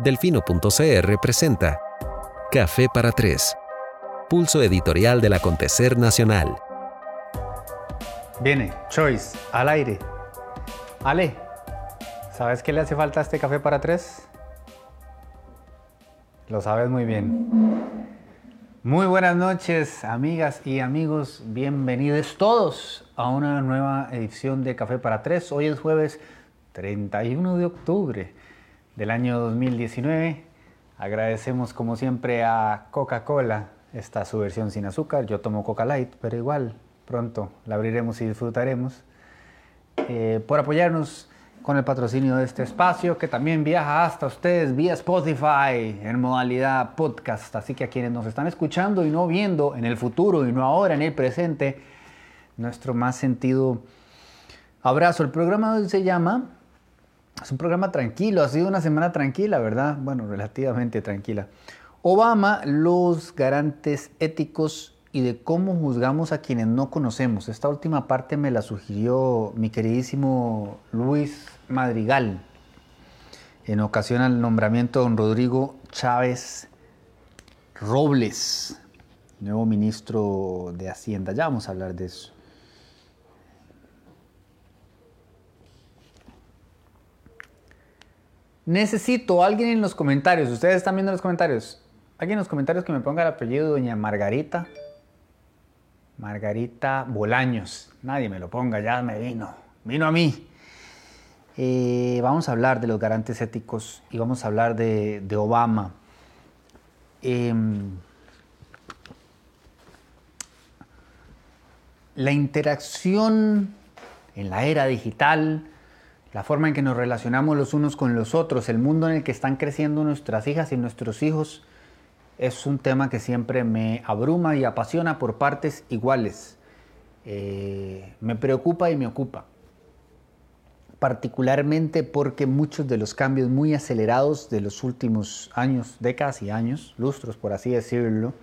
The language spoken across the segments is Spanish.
Delfino.cr presenta Café para Tres, pulso editorial del acontecer nacional. Viene, Choice, al aire. Ale, ¿sabes qué le hace falta a este café para tres? Lo sabes muy bien. Muy buenas noches, amigas y amigos. Bienvenidos todos a una nueva edición de Café para Tres. Hoy es jueves 31 de octubre del año 2019. Agradecemos como siempre a Coca-Cola, esta su versión sin azúcar. Yo tomo Coca Light, pero igual pronto la abriremos y disfrutaremos. Eh, por apoyarnos con el patrocinio de este espacio que también viaja hasta ustedes vía Spotify en modalidad podcast. Así que a quienes nos están escuchando y no viendo en el futuro y no ahora en el presente, nuestro más sentido abrazo. El programa de hoy se llama es un programa tranquilo, ha sido una semana tranquila, ¿verdad? Bueno, relativamente tranquila. Obama, los garantes éticos y de cómo juzgamos a quienes no conocemos. Esta última parte me la sugirió mi queridísimo Luis Madrigal en ocasión al nombramiento de don Rodrigo Chávez Robles, nuevo ministro de Hacienda. Ya vamos a hablar de eso. Necesito alguien en los comentarios, ustedes están viendo los comentarios, alguien en los comentarios que me ponga el apellido de doña Margarita. Margarita Bolaños. Nadie me lo ponga, ya me vino. Vino a mí. Eh, vamos a hablar de los garantes éticos y vamos a hablar de, Obama. Em, la interacción en la era digital la forma en que nos relacionamos los unos con los otros, el mundo en el que están creciendo nuestras hijas y nuestros hijos, es un tema que siempre me abruma y apasiona por partes iguales. Eh, me preocupa y me ocupa, particularmente porque muchos de los cambios muy acelerados de los últimos años, décadas y años, lustros por así decirlo,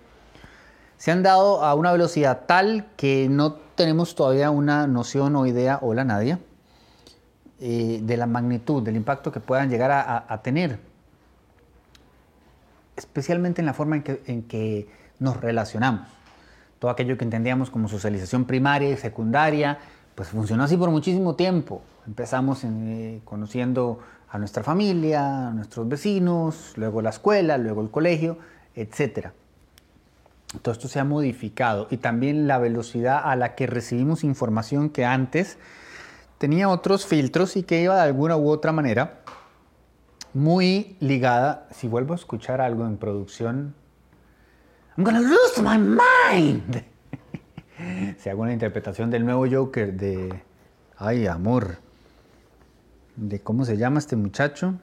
se han dado a una velocidad tal que no tenemos todavía una noción o idea, hola Nadia, eh, de la magnitud, del impacto que puedan llegar a, tener, especialmente en la forma en que, nos relacionamos. Todo aquello que entendíamos como socialización primaria y secundaria, pues funcionó así por muchísimo tiempo. Empezamos eh, conociendo a nuestra familia, a nuestros vecinos, luego la escuela, luego el colegio, etc. Todo esto se ha modificado y también la velocidad a la que recibimos información que antes tenía otros filtros y que iba de alguna u otra manera muy ligada. Si vuelvo a escuchar algo en producción, I'm gonna lose my mind. si hago una interpretación del nuevo Joker de, ay amor, de cómo se llama este muchacho.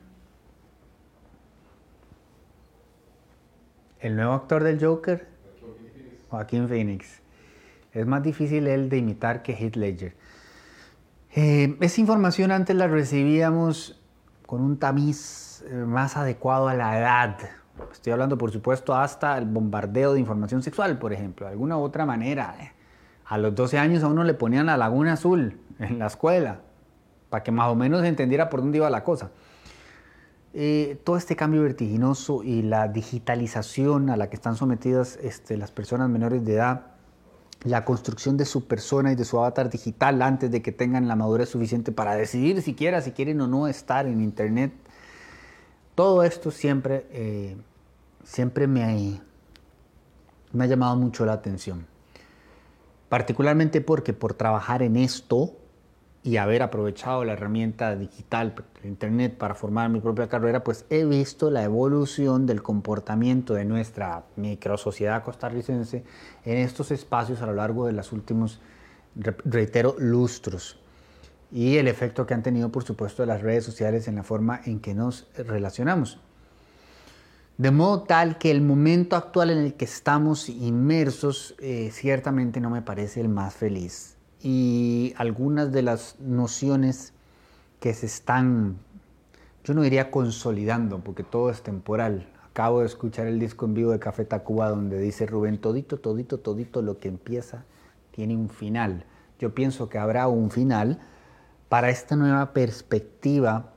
El nuevo actor del Joker, Joaquín Phoenix. Es más difícil él de imitar que Heath Ledger. Eh, esa información antes la recibíamos con un tamiz eh, más adecuado a la edad. Estoy hablando, por supuesto, hasta el bombardeo de información sexual, por ejemplo, de alguna otra manera. Eh. A los 12 años a uno le ponían la laguna azul en la escuela, para que más o menos entendiera por dónde iba la cosa. todo este cambio vertiginoso y la digitalización a la que están sometidas este, las personas menores de edad la construcción de su persona y de su avatar digital antes de que tengan la madurez suficiente para decidir siquiera si quieren o no estar en Internet. Todo esto siempre, eh, siempre me, me ha llamado mucho la atención. Particularmente porque por trabajar en esto, y haber aprovechado la herramienta digital, Internet, para formar mi propia carrera, pues he visto la evolución del comportamiento de nuestra microsociedad costarricense en estos espacios a lo largo de los últimos, reitero, lustros. Y el efecto que han tenido, por supuesto, las redes sociales en la forma en que nos relacionamos. De modo tal que el momento actual en el que estamos inmersos eh, ciertamente no me parece el más feliz y algunas de las nociones que se están, yo no diría consolidando, porque todo es temporal. Acabo de escuchar el disco en vivo de Café Tacuba donde dice Rubén, todito, todito, todito lo que empieza tiene un final. Yo pienso que habrá un final para esta nueva perspectiva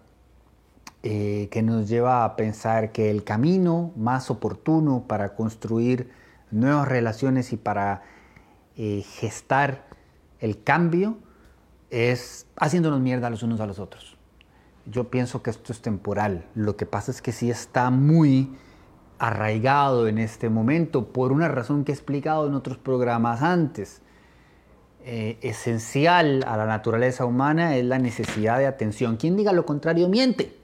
eh, que nos lleva a pensar que el camino más oportuno para construir nuevas relaciones y para eh, gestar el cambio es haciéndonos mierda los unos a los otros. Yo pienso que esto es temporal. Lo que pasa es que sí está muy arraigado en este momento por una razón que he explicado en otros programas antes. Eh, esencial a la naturaleza humana es la necesidad de atención. Quien diga lo contrario miente.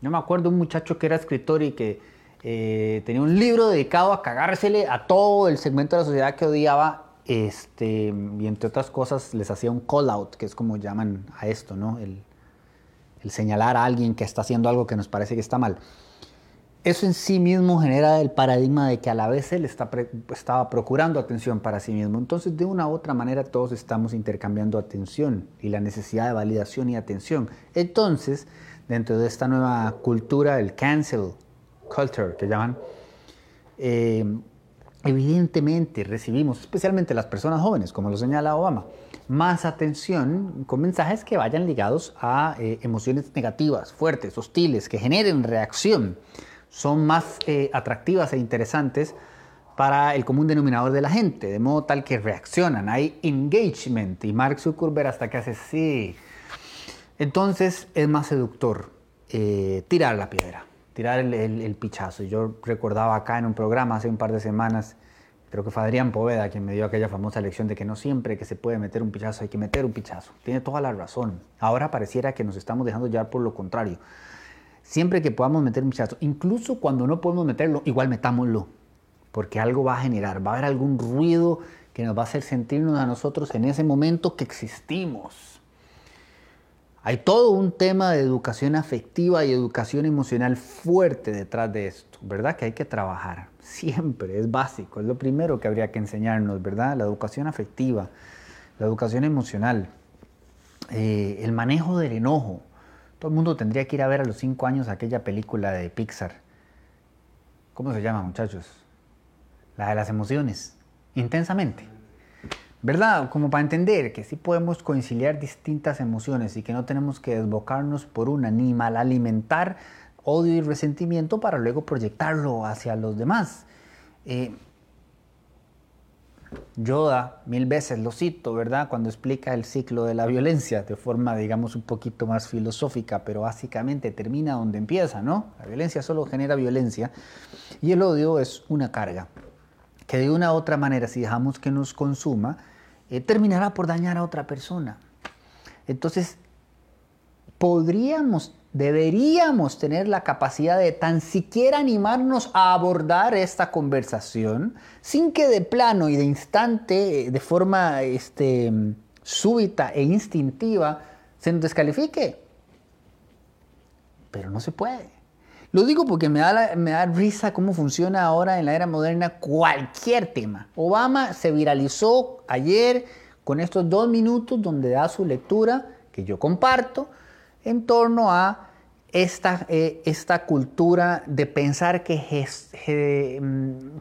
Yo me acuerdo un muchacho que era escritor y que eh, tenía un libro dedicado a cagársele a todo el segmento de la sociedad que odiaba este, y entre otras cosas les hacía un call out, que es como llaman a esto, ¿no? El, señalar a alguien que está haciendo algo que nos parece que está mal eso en sí mismo genera el paradigma de que a la vez él estaba procurando atención para sí mismo. Entonces, de una u otra manera, todos estamos intercambiando atención y la necesidad de validación y atención. Entonces, dentro de esta nueva cultura, el cancel culture que llaman, eh, evidentemente recibimos, especialmente las personas jóvenes, como lo señala Obama, más atención con mensajes que vayan ligados a eh, emociones negativas, fuertes, hostiles, que generen reacción. Son más eh, atractivas e interesantes para el común denominador de la gente, de modo tal que reaccionan, hay engagement y Mark Zuckerberg hasta que hace sí. Entonces es más seductor eh, tirar la piedra, tirar el, el, pichazo. Yo recordaba acá en un programa hace un par de semanas, creo que fue Adrián Poveda quien me dio aquella famosa lección de que no siempre que se puede meter un pichazo hay que meter un pichazo. Tiene toda la razón. Ahora pareciera que nos estamos dejando llevar por lo contrario. Siempre que podamos meter un pichazo, incluso cuando no podemos meterlo, igual metámoslo, porque algo va a generar, va a haber algún ruido que nos va a hacer sentirnos a nosotros en ese momento que existimos. Hay todo un tema de educación afectiva y educación emocional fuerte detrás de esto, ¿verdad? Que hay que trabajar. Siempre, es básico, es lo primero que habría que enseñarnos, ¿verdad? La educación afectiva, la educación emocional, eh, el manejo del enojo, todo el mundo tendría que ir a ver a los cinco años aquella película de Pixar. ¿Cómo se llama, muchachos? La de las emociones. Intensamente. ¿Verdad? Como para entender que sí podemos conciliar distintas emociones y que no tenemos que desbocarnos por una ni mal alimentar odio y resentimiento para luego proyectarlo hacia los demás. Eh, Yoda mil veces lo cito, ¿verdad? Cuando explica el ciclo de la violencia de forma, digamos, un poquito más filosófica, pero básicamente termina donde empieza, ¿no? La violencia solo genera violencia y el odio es una carga que de una u otra manera, si dejamos que nos consuma, eh, terminará por dañar a otra persona. Entonces, podríamos deberíamos tener la capacidad de tan siquiera animarnos a abordar esta conversación sin que de plano y de instante, de forma este, súbita e instintiva, se nos descalifique. Pero no se puede. Lo digo porque me da, me da risa cómo funciona ahora en la era moderna cualquier tema. Obama se viralizó ayer con estos dos minutos donde da su lectura, que yo comparto, en torno a esta, eh, esta cultura de pensar que, mm,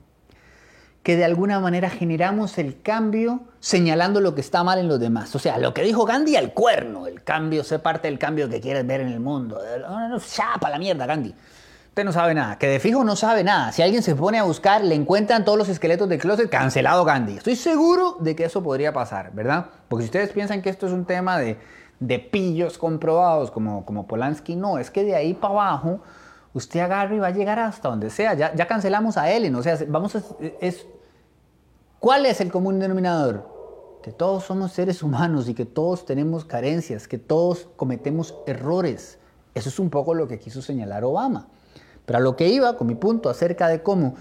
que de alguna manera generamos el cambio señalando lo que está mal en los demás. O sea, lo que dijo Gandhi al cuerno, el cambio, sé parte del cambio que quieres ver en el mundo. Chapa la mierda, Gandhi. Usted no sabe nada, que de fijo no sabe nada. Si alguien se pone a buscar, le encuentran todos los esqueletos de closet, cancelado Gandhi. Estoy seguro de que eso podría pasar, ¿verdad? Porque si ustedes piensan que esto es un tema de, de pillos comprobados como, como Polanski, no, es que de ahí para abajo usted agarra y va a llegar hasta donde sea. Ya, ya cancelamos a Ellen, o sea, vamos a, es, ¿cuál es el común denominador? Que todos somos seres humanos y que todos tenemos carencias, que todos cometemos errores. Eso es un poco lo que quiso señalar Obama. Pero a lo que iba con mi punto acerca de cómo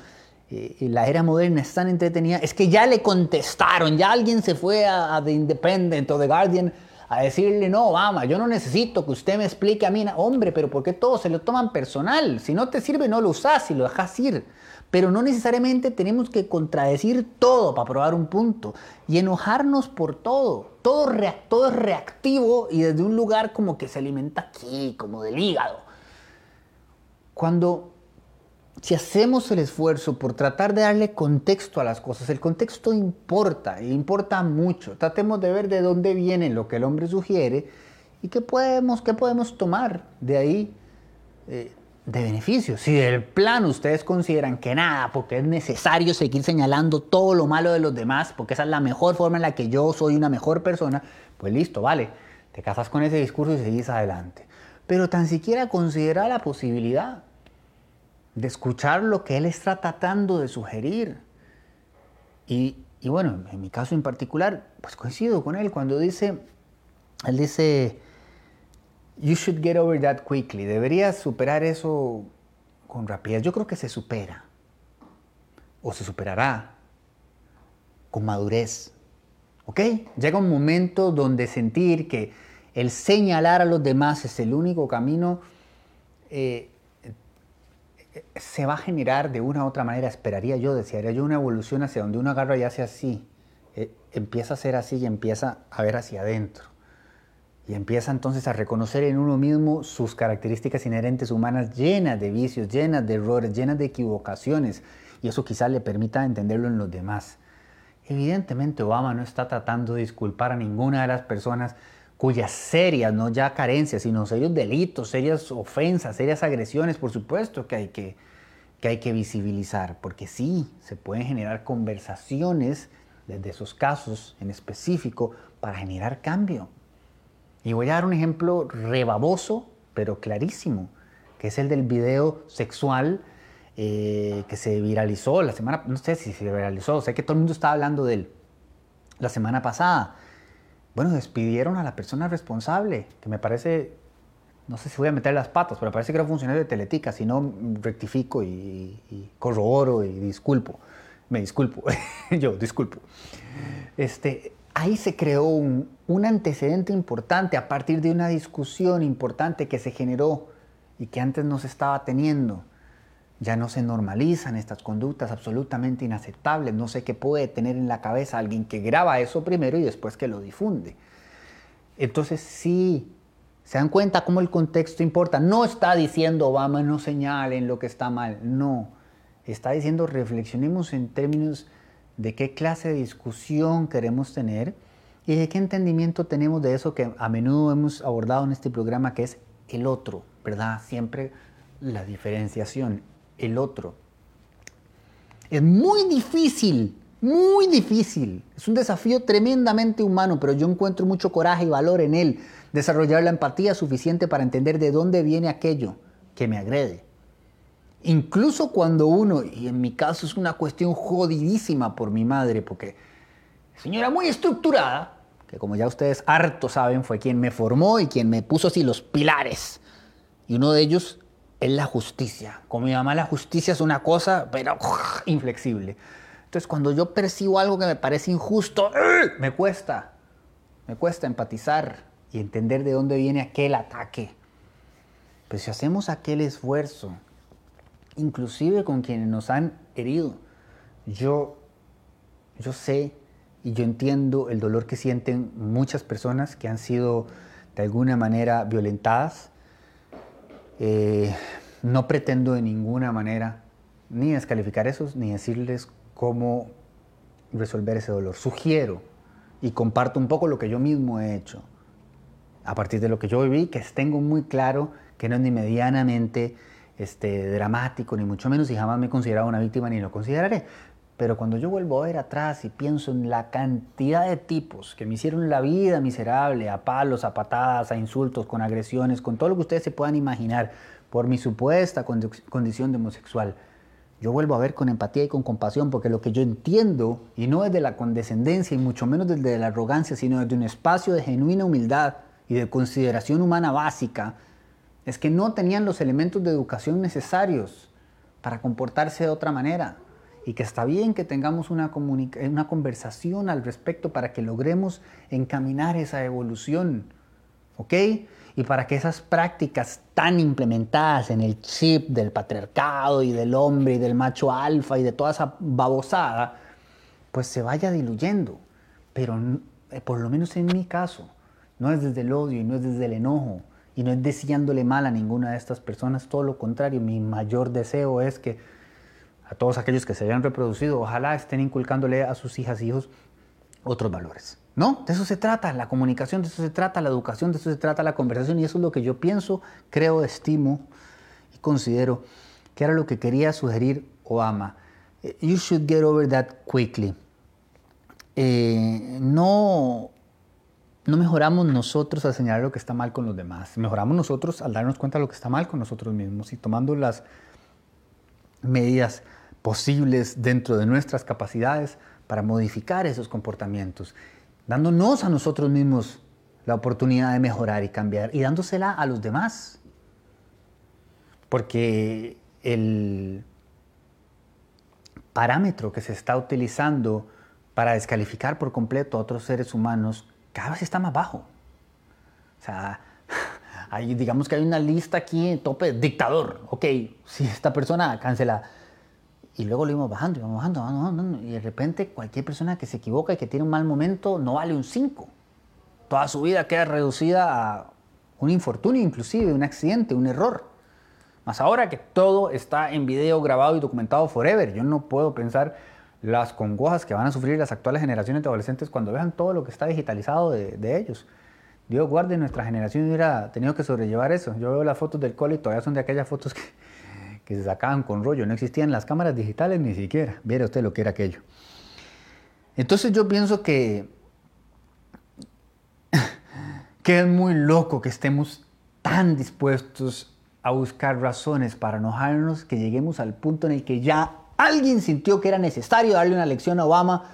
eh, la era moderna es tan entretenida, es que ya le contestaron, ya alguien se fue a, a The Independent o The Guardian a decirle, no, Obama, yo no necesito que usted me explique a mí, hombre, pero ¿por qué todos se lo toman personal? Si no te sirve, no lo usas y lo dejas ir. Pero no necesariamente tenemos que contradecir todo para probar un punto y enojarnos por todo. Todo, todo es reactivo y desde un lugar como que se alimenta aquí, como del hígado. Cuando si hacemos el esfuerzo por tratar de darle contexto a las cosas, el contexto importa, e importa mucho. Tratemos de ver de dónde viene lo que el hombre sugiere y qué podemos, qué podemos tomar de ahí eh, de beneficio. Si del plan ustedes consideran que nada, porque es necesario seguir señalando todo lo malo de los demás, porque esa es la mejor forma en la que yo soy una mejor persona, pues listo, vale, te casas con ese discurso y seguís adelante. Pero tan siquiera considera la posibilidad de escuchar lo que él está tratando de sugerir. Y, y bueno, en mi caso en particular, pues coincido con él cuando dice, él dice, You should get over that quickly. Deberías superar eso con rapidez. Yo creo que se supera. O se superará con madurez. ¿Ok? Llega un momento donde sentir que el señalar a los demás es el único camino, eh, se va a generar de una u otra manera, esperaría yo, desearía yo una evolución hacia donde uno agarra y hace así. Eh, empieza a ser así y empieza a ver hacia adentro. Y empieza entonces a reconocer en uno mismo sus características inherentes humanas llenas de vicios, llenas de errores, llenas de equivocaciones. Y eso quizás le permita entenderlo en los demás. Evidentemente Obama no está tratando de disculpar a ninguna de las personas cuyas serias, no ya carencias, sino serios delitos, serias ofensas, serias agresiones, por supuesto que hay que, que, hay que visibilizar, porque sí, se pueden generar conversaciones desde esos casos en específico para generar cambio. Y voy a dar un ejemplo rebaboso, pero clarísimo, que es el del video sexual eh, que se viralizó la semana, no sé si se viralizó, sé que todo el mundo estaba hablando de él la semana pasada. Bueno, despidieron a la persona responsable, que me parece, no sé si voy a meter las patas, pero parece que era funcionario de Teletica, si no rectifico y, corroboro y disculpo, me disculpo, yo disculpo. Este, ahí se creó un, antecedente importante a partir de una discusión importante que se generó y que antes no se estaba teniendo. Ya no se normalizan estas conductas absolutamente inaceptables. No sé qué puede tener en la cabeza alguien que graba eso primero y después que lo difunde. Entonces sí, se dan cuenta cómo el contexto importa. No está diciendo Obama no señalen lo que está mal. No, está diciendo reflexionemos en términos de qué clase de discusión queremos tener y de qué entendimiento tenemos de eso que a menudo hemos abordado en este programa, que es el otro, ¿verdad? Siempre la diferenciación, el otro. Es muy difícil, muy difícil. Es un desafío tremendamente humano, pero yo encuentro mucho coraje y valor en él. Desarrollar la empatía suficiente para entender de dónde viene aquello que me agrede. Incluso cuando uno, y en mi caso es una cuestión jodidísima por mi madre, porque señora muy estructurada, que como ya ustedes harto saben fue quien me formó y quien me puso así los pilares. Y uno de ellos es la justicia. Como mi mamá la justicia es una cosa, pero inflexible. Entonces cuando yo percibo algo que me parece injusto, me cuesta, me cuesta empatizar y entender de dónde viene aquel ataque. Pero si hacemos aquel esfuerzo inclusive con quienes nos han herido. Yo, yo sé y yo entiendo el dolor que sienten muchas personas que han sido de alguna manera violentadas. Eh, no pretendo de ninguna manera ni descalificar esos, ni decirles cómo resolver ese dolor. Sugiero y comparto un poco lo que yo mismo he hecho. A partir de lo que yo viví, que tengo muy claro que no es ni medianamente este, dramático, ni mucho menos, y jamás me he considerado una víctima ni lo consideraré. Pero cuando yo vuelvo a ver atrás y pienso en la cantidad de tipos que me hicieron la vida miserable, a palos, a patadas, a insultos, con agresiones, con todo lo que ustedes se puedan imaginar por mi supuesta condición de homosexual, yo vuelvo a ver con empatía y con compasión, porque lo que yo entiendo, y no desde la condescendencia y mucho menos desde la arrogancia, sino desde un espacio de genuina humildad y de consideración humana básica, es que no tenían los elementos de educación necesarios para comportarse de otra manera y que está bien que tengamos una, una conversación al respecto para que logremos encaminar esa evolución, ¿ok? Y para que esas prácticas tan implementadas en el chip del patriarcado y del hombre y del macho alfa y de toda esa babosada, pues se vaya diluyendo. Pero eh, por lo menos en mi caso, no es desde el odio y no es desde el enojo, y no es deseándole mal a ninguna de estas personas, todo lo contrario, mi mayor deseo es que a todos aquellos que se hayan reproducido, ojalá estén inculcándole a sus hijas y hijos otros valores. ¿No? De eso se trata la comunicación, de eso se trata la educación, de eso se trata la conversación y eso es lo que yo pienso, creo, estimo considero que era lo que quería sugerir Obama. Eh, you should get over that quickly. Eh, no, no mejoramos nosotros al señalar lo que está mal con los demás. Mejoramos nosotros al darnos cuenta de lo que está mal con nosotros mismos y tomando las medidas posibles dentro de nuestras capacidades para modificar esos comportamientos, dándonos a nosotros mismos la oportunidad de mejorar y cambiar y dándosela a los demás. Porque el parámetro que se está utilizando para descalificar por completo a otros seres humanos cada vez está más bajo. O sea, hay, digamos que hay una lista aquí en tope, dictador, ok, si esta persona cancela. Y luego lo íbamos bajando, íbamos bajando, bajando, y de repente cualquier persona que se equivoca y que tiene un mal momento no vale un 5. Toda su vida queda reducida a un infortunio, inclusive un accidente, un error. Más ahora que todo está en video grabado y documentado forever, yo no puedo pensar las congojas que van a sufrir las actuales generaciones de adolescentes cuando vean todo lo que está digitalizado de, ellos. Dios guarde, nuestra generación hubiera tenido que sobrellevar eso. Yo veo las fotos del cole y todavía son de aquellas fotos que, que se sacaban con rollo. No existían las cámaras digitales ni siquiera. Viera usted lo que era aquello. Entonces yo pienso que, que es muy loco que estemos tan dispuestos a buscar razones para enojarnos que lleguemos al punto en el que ya alguien sintió que era necesario darle una lección a Obama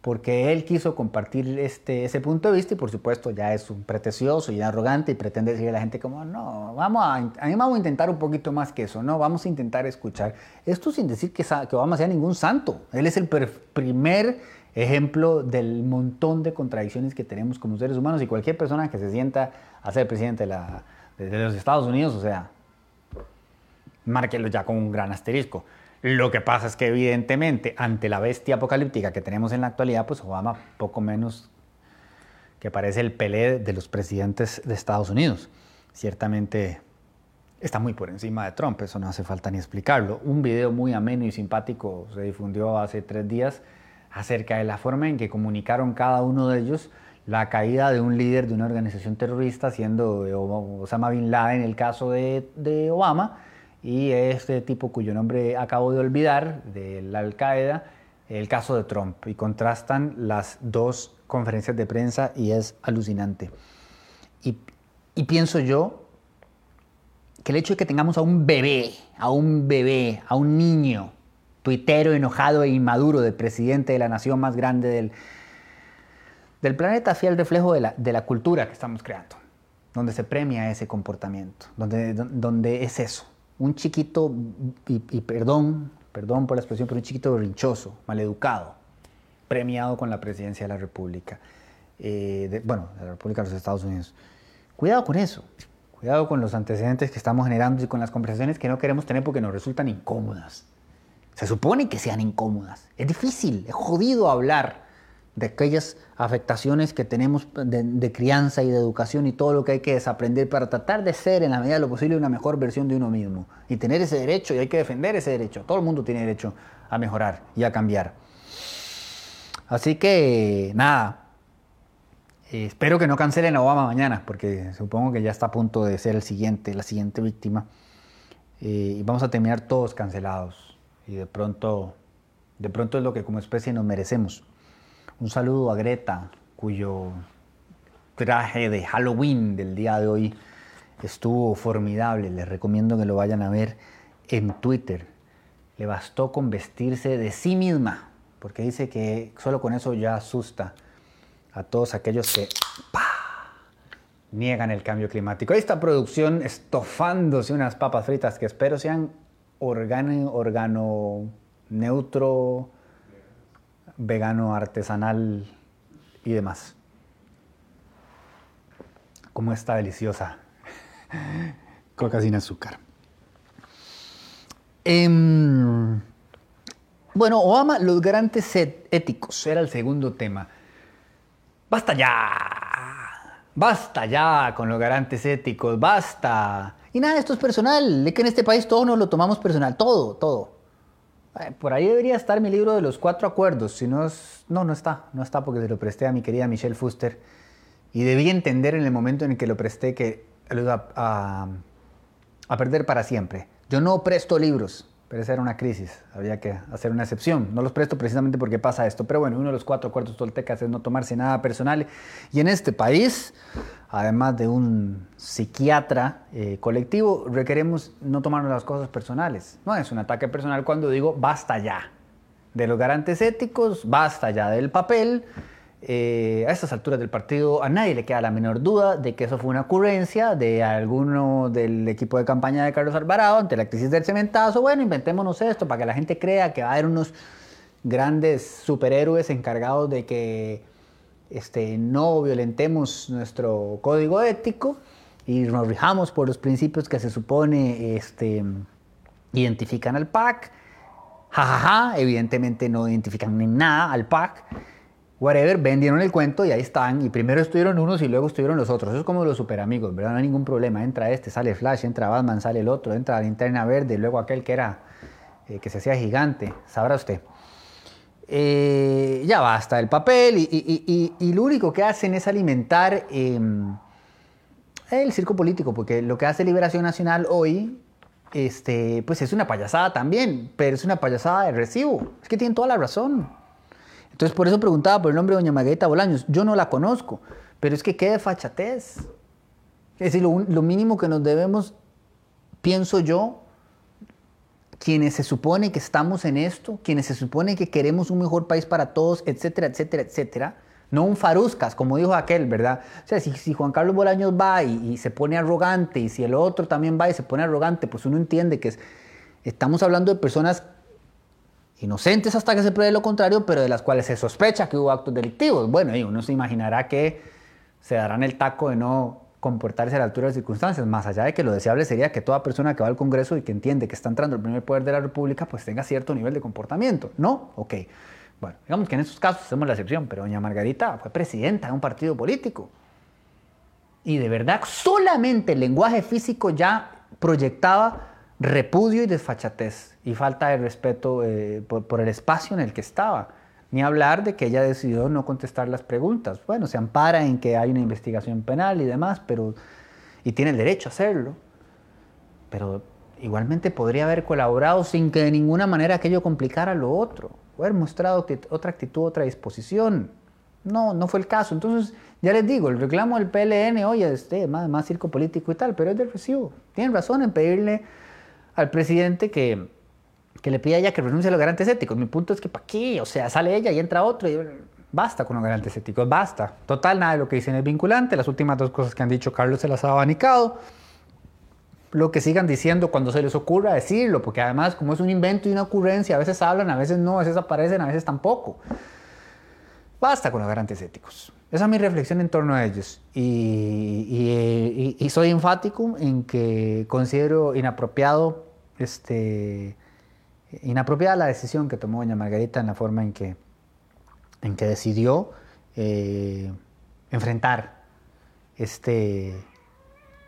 porque él quiso compartir este, ese punto de vista y por supuesto ya es un pretencioso y arrogante y pretende decirle a la gente como, no, vamos a, a mí vamos a intentar un poquito más que eso, no, vamos a intentar escuchar. Esto sin decir que, que Obama sea ningún santo, él es el primer ejemplo del montón de contradicciones que tenemos como seres humanos y cualquier persona que se sienta a ser presidente de, la, de los Estados Unidos, o sea, márquelo ya con un gran asterisco. Lo que pasa es que evidentemente ante la bestia apocalíptica que tenemos en la actualidad, pues Obama poco menos que parece el Pelé de los presidentes de Estados Unidos. Ciertamente está muy por encima de Trump, eso no hace falta ni explicarlo. Un video muy ameno y simpático se difundió hace tres días acerca de la forma en que comunicaron cada uno de ellos la caída de un líder de una organización terrorista, siendo Osama Bin Laden en el caso de Obama, y este tipo cuyo nombre acabo de olvidar, de la Al-Qaeda, el caso de Trump. Y contrastan las dos conferencias de prensa y es alucinante. Y, pienso yo que el hecho de que tengamos a un bebé, a un bebé, a un niño, tuitero, enojado e inmaduro del presidente de la nación más grande del, del planeta, fiel reflejo de la, de la cultura que estamos creando, donde se premia ese comportamiento, donde, donde es eso, un chiquito, y, perdón, perdón por la expresión, pero un chiquito rinchoso, maleducado, premiado con la presidencia de la República, eh, bueno, de la República de los Estados Unidos. Cuidado con eso, cuidado con los antecedentes que estamos generando y con las conversaciones que no queremos tener porque nos resultan incómodas. Se supone que sean incómodas. Es difícil, es jodido hablar de aquellas afectaciones que tenemos de, crianza y de educación y todo lo que hay que desaprender para tratar de ser en la medida de lo posible una mejor versión de uno mismo y tener ese derecho y hay que defender ese derecho. Todo el mundo tiene derecho a mejorar y a cambiar. Así que nada, eh, espero que no cancelen a Obama mañana porque supongo que ya está a punto de ser el siguiente, la siguiente víctima eh, y vamos a terminar todos cancelados y de pronto, de pronto es lo que como especie nos merecemos. Un saludo a Greta, cuyo traje de Halloween del día de hoy estuvo formidable. Les recomiendo que lo vayan a ver en Twitter. Le bastó con vestirse de sí misma, porque dice que solo con eso ya asusta a todos aquellos que niegan el cambio climático. Esta producción estofándose unas papas fritas que espero sean organo, organo neutro, vegano, artesanal y demás. Como está deliciosa. Coca sin azúcar. Em, bueno, Obama, los garantes éticos, era el segundo tema. Basta ya. Basta ya con los garantes éticos, basta. Y nada, esto es personal. Es que en este país todo nos lo tomamos personal, todo, todo. Eh, por ahí debería estar mi libro de los cuatro acuerdos. Si no, no, no está. No está porque se lo presté a mi querida Michelle Fuster. Y debí entender en el momento en el que lo presté que a, a perder para siempre. Yo no presto libros, pero esa era una crisis, había que hacer una excepción. No los presto precisamente porque pasa esto, pero bueno, uno de los cuatro cuartos toltecas es no tomarse nada personal. Y en este país, además de un psiquiatra eh, colectivo, requeremos no tomarnos las cosas personales. No es un ataque personal cuando digo basta ya de los garantes éticos, basta ya del papel. Eh, a estas alturas del partido a nadie le queda la menor duda de que eso fue una ocurrencia de alguno del equipo de campaña de Carlos Alvarado ante la crisis del cementazo. Bueno, inventémonos esto para que la gente crea que va a haber unos grandes superhéroes encargados de que este, no violentemos nuestro código ético y nos rijamos por los principios que se supone este, identifican al PAC. Jajaja, evidentemente no identifican ni nada al PAC whatever, vendieron el cuento y ahí están. Y primero estuvieron unos y luego estuvieron los otros. Eso es como los super amigos, ¿verdad? No hay ningún problema. Entra este, sale Flash, entra Batman, sale el otro, entra la linterna verde, luego aquel que era, eh, que se hacía gigante. Sabrá usted. Eh, ya basta el papel y, lo único que hacen es alimentar em, el circo político, porque lo que hace Liberación Nacional hoy, este, pues es una payasada también, pero es una payasada de recibo. Es que tienen toda la razón. Entonces, por eso preguntaba por el nombre de doña Margarita Bolaños. Yo no la conozco, pero es que qué de fachatez. Es decir, lo, mínimo que nos debemos, pienso yo, quienes se supone que estamos en esto, quienes se supone que queremos un mejor país para todos, etcétera, etcétera, etcétera, no un faruscas, como dijo aquel, ¿verdad? O sea, si, Juan Carlos Bolaños va y, se pone arrogante, y si el otro también va y se pone arrogante, pues uno entiende que es, estamos hablando de personas inocentes hasta que se pruebe lo contrario, pero de las cuales se sospecha que hubo actos delictivos. Bueno, y uno se imaginará que se darán el taco de no comportarse a la altura de las circunstancias, más allá de que lo deseable sería que toda persona que va al Congreso y que entiende que está entrando el primer poder de la República, pues tenga cierto nivel de comportamiento. ¿No? Ok. Bueno, digamos que en estos casos hacemos la excepción, pero doña Margarita fue presidenta de un partido político. Y de verdad, solamente el lenguaje físico ya proyectaba repudio y desfachatez y falta de respeto eh, por, el espacio en el que estaba. Ni hablar de que ella decidió no contestar las preguntas. Bueno, se ampara en que hay una investigación penal y demás, pero y tiene el derecho a hacerlo. Pero igualmente podría haber colaborado sin que de ninguna manera aquello complicara lo otro, o haber mostrado otra actitud, otra disposición. No, no fue el caso. Entonces, ya les digo, el reclamo del PLN, oye, este, más, más circo político y tal, pero es del recibo. Tienen razón en pedirle al presidente que, que le pida a ella que renuncie a los garantes éticos. Mi punto es que ¿para qué? O sea, sale ella y entra otro basta con los garantes éticos, basta. Total, nada de lo que dicen es vinculante. Las últimas dos cosas que han dicho Carlos se las ha abanicado. Lo que sigan diciendo cuando se les ocurra decirlo, porque además como es un invento y una ocurrencia, a veces hablan, a veces no, a veces aparecen, a veces tampoco. Basta con los garantes éticos. Esa es mi reflexión en torno a ellos. Y, soy enfático en que considero inapropiado, este, inapropiada la decisión que tomó doña Margarita en la forma en que, en que decidió eh, enfrentar este,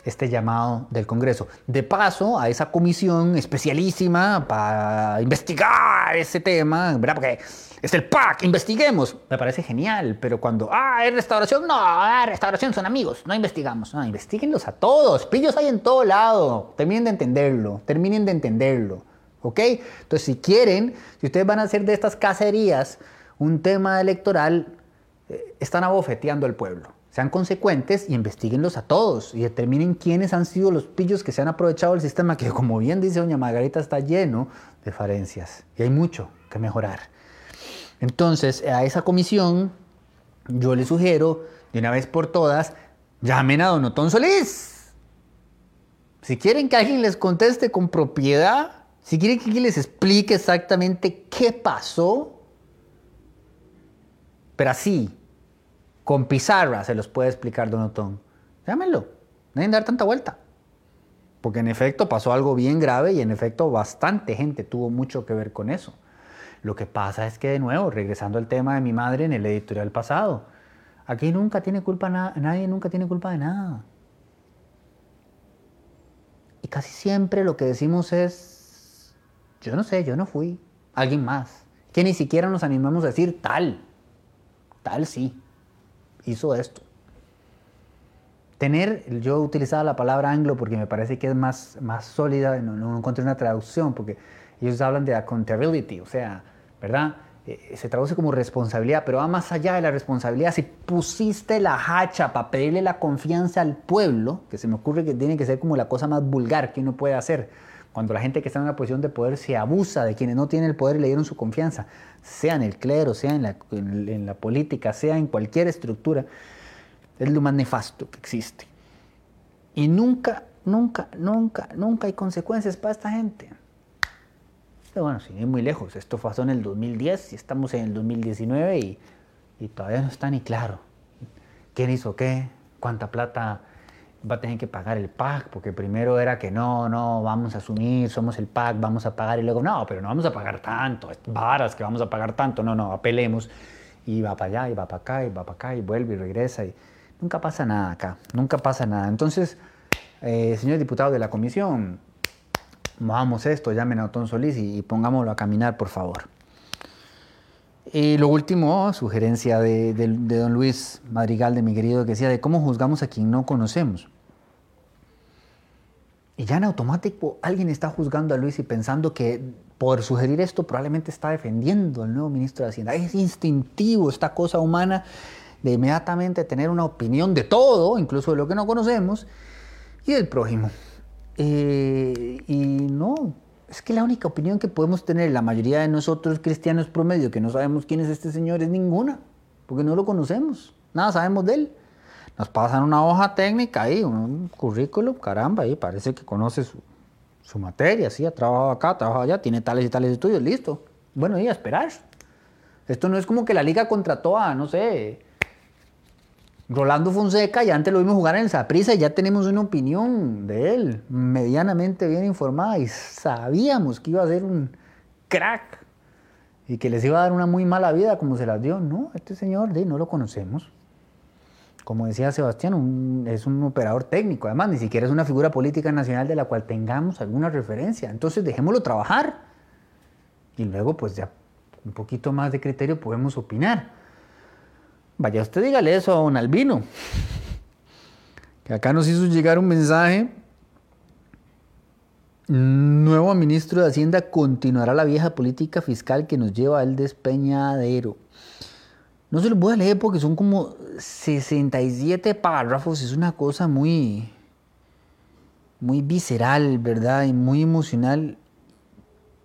este llamado del Congreso. De paso, a esa comisión especialísima para investigar ese tema, ¿verdad? Porque es el PAC, investiguemos. Me parece genial, pero cuando, ah, es restauración, no, ah, restauración son amigos, no investigamos. No, investiguenlos a todos, pillos hay en todo lado. Terminen de entenderlo, terminen de entenderlo. ¿Ok? Entonces, si quieren, si ustedes van a hacer de estas cacerías un tema electoral, eh, están abofeteando al pueblo sean consecuentes y investiguenlos a todos y determinen quiénes han sido los pillos que se han aprovechado del sistema que, como bien dice doña Margarita, está lleno de falencias y hay mucho que mejorar. Entonces, a esa comisión yo le sugiero, de una vez por todas, llamen a Don Otón Solís. Si quieren que alguien les conteste con propiedad, si quieren que alguien les explique exactamente qué pasó, pero así, con pizarra se los puede explicar Don Otón. Llámenlo, no deben dar tanta vuelta. Porque en efecto pasó algo bien grave y en efecto bastante gente tuvo mucho que ver con eso. Lo que pasa es que de nuevo, regresando al tema de mi madre en el editorial pasado, aquí nunca tiene culpa nadie nunca tiene culpa de nada. Y casi siempre lo que decimos es, yo no sé, yo no fui, alguien más, que ni siquiera nos animamos a decir tal, tal sí hizo esto. tener, yo utilizaba la palabra anglo porque me parece que es más, más sólida, no, no encontré una traducción, porque ellos hablan de accountability, o sea, ¿verdad? Eh, se traduce como responsabilidad, pero va más allá de la responsabilidad. Si pusiste la hacha para pedirle la confianza al pueblo, que se me ocurre que tiene que ser como la cosa más vulgar que uno puede hacer, cuando la gente que está en una posición de poder se abusa de quienes no tienen el poder y le dieron su confianza, sea en el clero, sea en la, en la política, sea en cualquier estructura, es lo más nefasto que existe. Y nunca, nunca, nunca, nunca hay consecuencias para esta gente. Pero bueno, sin ir muy lejos, esto pasó en el 2010 y estamos en el 2019 y, y todavía no está ni claro quién hizo qué, cuánta plata va a tener que pagar el PAC, porque primero era que no, no, vamos a asumir, somos el PAC, vamos a pagar, y luego, no, pero no vamos a pagar tanto, varas que vamos a pagar tanto, no, no, apelemos, y va para allá, y va para acá, y va para acá, y vuelve y regresa, y nunca pasa nada acá, nunca pasa nada. Entonces, eh, señor diputado de la comisión, movamos esto, llamen a Otón Solís y, pongámoslo a caminar, por favor. Y lo último, sugerencia de, don Luis Madrigal, de mi querido, que decía de cómo juzgamos a quien no conocemos. Y ya en automático alguien está juzgando a Luis y pensando que por sugerir esto probablemente está defendiendo al nuevo ministro de Hacienda. Es instintivo esta cosa humana de inmediatamente tener una opinión de todo, incluso de lo que no conocemos, y del prójimo. Eh, y no, es que la única opinión que podemos tener la mayoría de nosotros cristianos promedio que no sabemos quién es este señor es ninguna, porque no lo conocemos, nada sabemos de él. Nos pasan una hoja técnica ahí, un currículum, caramba, ahí parece que conoce su, su materia, sí, ha trabajado acá, ha trabajado allá, tiene tales y tales estudios, listo. Bueno, y a esperar. Esto no es como que la liga contrató a, no sé, Rolando Fonseca, ya antes lo vimos jugar en el Saprissa y ya tenemos una opinión de él medianamente bien informada y sabíamos que iba a ser un crack y que les iba a dar una muy mala vida como se las dio. No, este señor no lo conocemos. Como decía Sebastián, es un operador técnico, además ni siquiera es una figura política nacional de la cual tengamos alguna referencia. Entonces dejémoslo trabajar y luego pues ya un poquito más de criterio podemos opinar. Vaya usted dígale eso a don Albino, que acá nos hizo llegar un mensaje. Nuevo ministro de Hacienda continuará la vieja política fiscal que nos lleva al despeñadero. No se los voy a leer porque son como 67 párrafos, es una cosa muy, muy visceral, ¿verdad? Y muy emocional,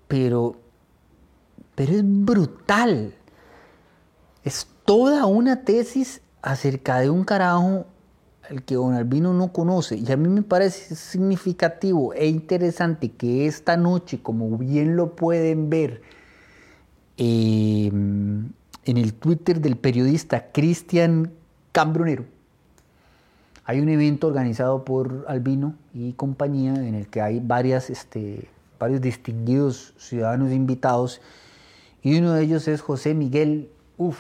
pero, pero es brutal. Es toda una tesis acerca de un carajo al que Don Albino no conoce. Y a mí me parece significativo e interesante que esta noche, como bien lo pueden ver eh, en el Twitter del periodista Cristian Cambronero, hay un evento organizado por Albino y compañía en el que hay varias, este, varios distinguidos ciudadanos invitados y uno de ellos es José Miguel Uf,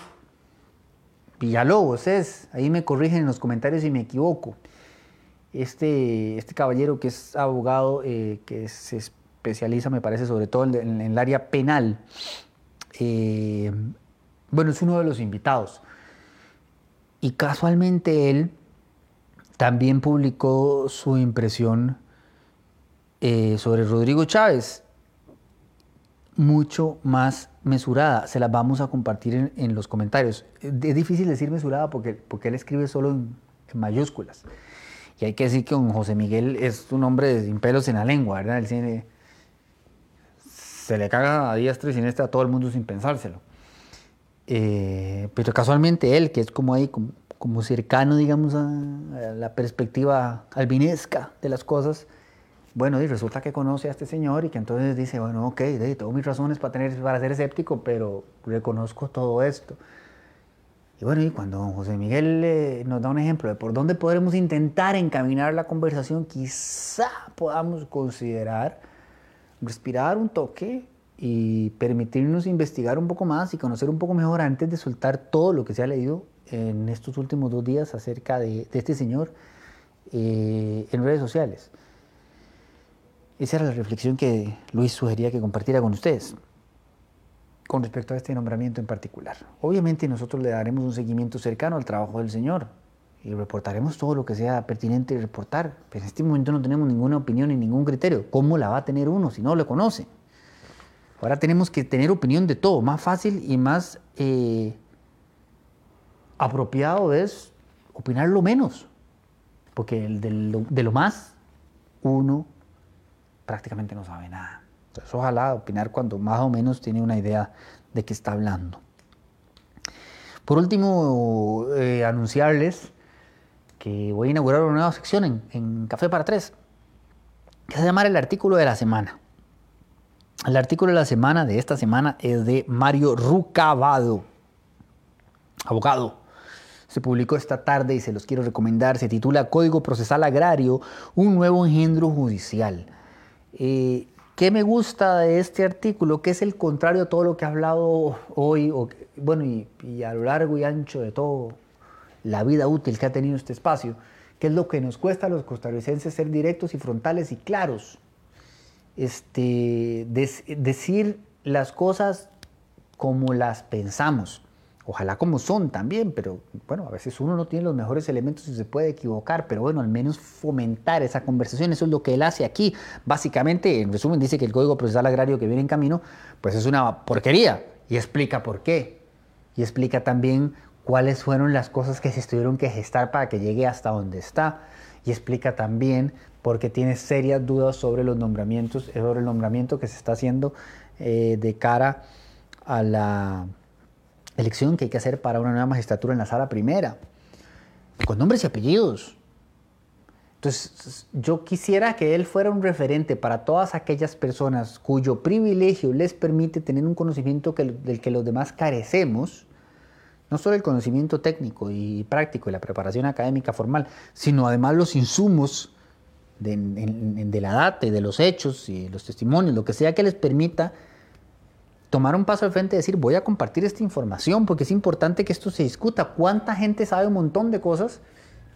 Villalobos es, ahí me corrigen en los comentarios si me equivoco. Este, este caballero que es abogado, eh, que se especializa, me parece, sobre todo en, el área penal, eh, bueno, es uno de los invitados. Y casualmente él también publicó su impresión eh, sobre Rodrigo Chávez mucho más mesurada. Se las vamos a compartir en, los comentarios. Es difícil decir mesurada porque, porque él escribe solo en, mayúsculas. Y hay que decir que don José Miguel es un hombre sin pelos en la lengua, ¿verdad? Él se le caga a diestra y siniestra a todo el mundo sin pensárselo. Eh, pero casualmente él, que es como ahí, como, cercano, digamos, a, a, la perspectiva albinesca de las cosas, bueno, y resulta que conoce a este señor y que entonces dice, bueno, ok, tengo mis razones para, tener, para ser escéptico, pero reconozco todo esto. Y bueno, y cuando José Miguel eh, nos da un ejemplo de por dónde podremos intentar encaminar la conversación, quizá podamos considerar respirar un toque y permitirnos investigar un poco más y conocer un poco mejor antes de soltar todo lo que se ha leído en estos últimos dos días acerca de, este señor eh, en redes sociales. Esa era la reflexión que Luis sugería que compartiera con ustedes con respecto a este nombramiento en particular. Obviamente nosotros le daremos un seguimiento cercano al trabajo del Señor. y reportaremos todo lo que sea pertinente reportar. Pero en este momento no tenemos ninguna opinión ni ningún criterio. ¿Cómo la va a tener uno si no lo conoce? Ahora tenemos que tener opinión de todo. Más fácil y más eh, apropiado es opinar lo menos. Porque de, lo, de lo más, uno prácticamente no sabe nada. Entonces, ojalá opinar cuando más o menos tiene una idea de qué está hablando. Por último, eh, anunciarles que voy a inaugurar una nueva sección en, Café para Tres, que se llama el artículo de la semana. El artículo de la semana de esta semana es de Mario Rucabado, abogado. Se publicó esta tarde y se los quiero recomendar. Se titula Código Procesal Agrario, un nuevo engendro judicial. Eh, ¿Qué me gusta de este artículo? Que es el contrario a todo lo que he hablado hoy, bueno, y, y, a lo largo y ancho de todo la vida útil que ha tenido este espacio, que es lo que nos cuesta a los costarricenses ser directos y frontales y claros. Este, decir las cosas como las pensamos ojalá como son también, pero bueno, a veces uno no tiene los mejores elementos y se puede equivocar, pero bueno, al menos fomentar esa conversación, eso es lo que él hace aquí. Básicamente, en resumen, dice que el Código Procesal Agrario que viene en camino, pues es una porquería y explica por qué. Y explica también cuáles fueron las cosas que se tuvieron que gestar para que llegue hasta donde está. Y explica también por qué tiene serias dudas sobre los nombramientos, sobre el nombramiento que se está haciendo eh, de cara a la elección que hay que hacer para una nueva magistratura en la sala primera, con nombres y apellidos. Entonces, yo quisiera que él fuera un referente para todas aquellas personas cuyo privilegio les permite tener un conocimiento del que los demás carecemos, no solo el conocimiento técnico y práctico y la preparación académica formal, sino además los insumos de, la data y de los hechos y los testimonios, lo que sea que les permita tomar un paso al frente y decir, voy a compartir esta información porque es importante que esto se discuta. ¿Cuánta gente sabe un montón de cosas,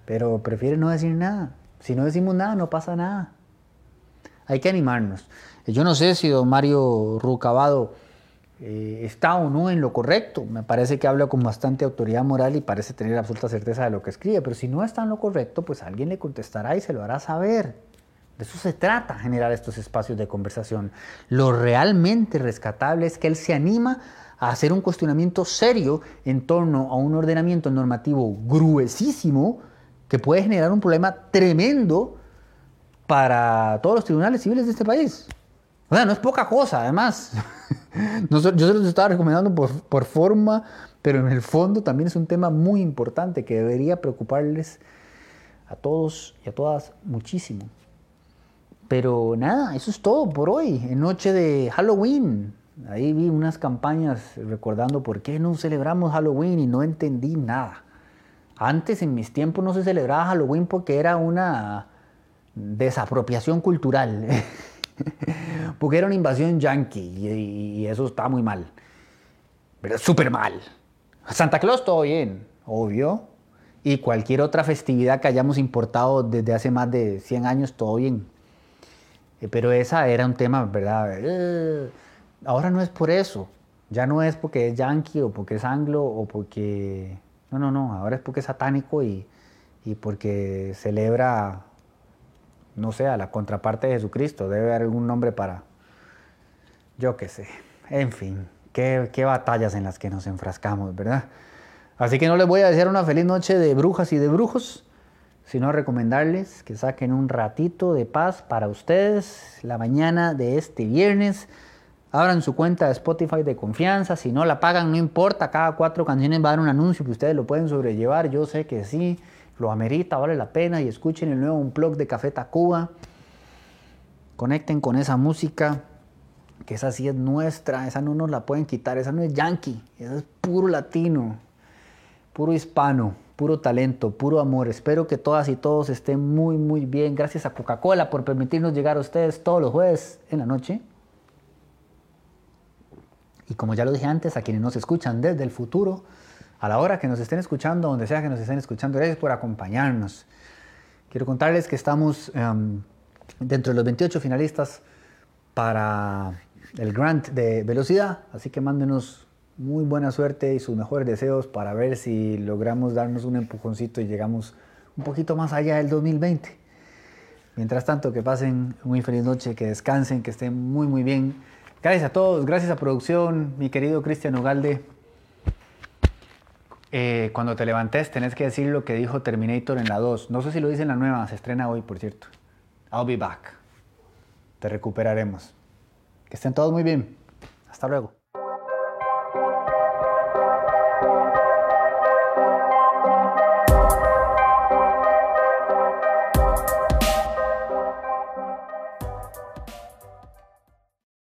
pero prefiere no decir nada? Si no decimos nada, no pasa nada. Hay que animarnos. Yo no sé si don Mario Rucabado eh, está o no en lo correcto. Me parece que habla con bastante autoridad moral y parece tener absoluta certeza de lo que escribe, pero si no está en lo correcto, pues alguien le contestará y se lo hará saber. De eso se trata, generar estos espacios de conversación. Lo realmente rescatable es que él se anima a hacer un cuestionamiento serio en torno a un ordenamiento normativo gruesísimo que puede generar un problema tremendo para todos los tribunales civiles de este país. O sea, no es poca cosa, además. yo se los estaba recomendando por, por forma, pero en el fondo también es un tema muy importante que debería preocuparles a todos y a todas muchísimo. Pero nada, eso es todo por hoy, en noche de Halloween. Ahí vi unas campañas recordando por qué no celebramos Halloween y no entendí nada. Antes, en mis tiempos, no se celebraba Halloween porque era una desapropiación cultural. porque era una invasión yankee y, eso está muy mal. Pero súper mal. Santa Claus todo bien, obvio. Y cualquier otra festividad que hayamos importado desde hace más de 100 años, todo bien. Eh, pero esa era un tema, ¿verdad? Eh, ahora no es por eso. Ya no es porque es yankee o porque es anglo o porque... No, no, no. Ahora es porque es satánico y, y porque celebra, no sé, a la contraparte de Jesucristo. Debe haber algún nombre para... Yo qué sé. En fin, qué, qué batallas en las que nos enfrascamos, ¿verdad? Así que no les voy a desear una feliz noche de brujas y de brujos sino recomendarles que saquen un ratito de paz para ustedes la mañana de este viernes. Abran su cuenta de Spotify de confianza, si no la pagan no importa, cada cuatro canciones va a dar un anuncio que ustedes lo pueden sobrellevar, yo sé que sí, lo amerita, vale la pena y escuchen el nuevo Unplug de Café Tacuba. Conecten con esa música, que esa sí es nuestra, esa no nos la pueden quitar, esa no es yankee, esa es puro latino, puro hispano puro talento, puro amor. Espero que todas y todos estén muy, muy bien. Gracias a Coca-Cola por permitirnos llegar a ustedes todos los jueves en la noche. Y como ya lo dije antes, a quienes nos escuchan desde el futuro, a la hora que nos estén escuchando, donde sea que nos estén escuchando, gracias por acompañarnos. Quiero contarles que estamos em, dentro de los 28 finalistas para el grant de velocidad, así que mándenos muy buena suerte y sus mejores deseos para ver si logramos darnos un empujoncito y llegamos un poquito más allá del 2020. Mientras tanto, que pasen muy feliz noche, que descansen, que estén muy, muy bien. Gracias a todos, gracias a producción, mi querido Cristian Ugalde. Eh, cuando te levantes tenés que decir lo que dijo Terminator en la 2. No sé si lo dice en la nueva, se estrena hoy, por cierto. I'll be back. Te recuperaremos. Que estén todos muy bien. Hasta luego.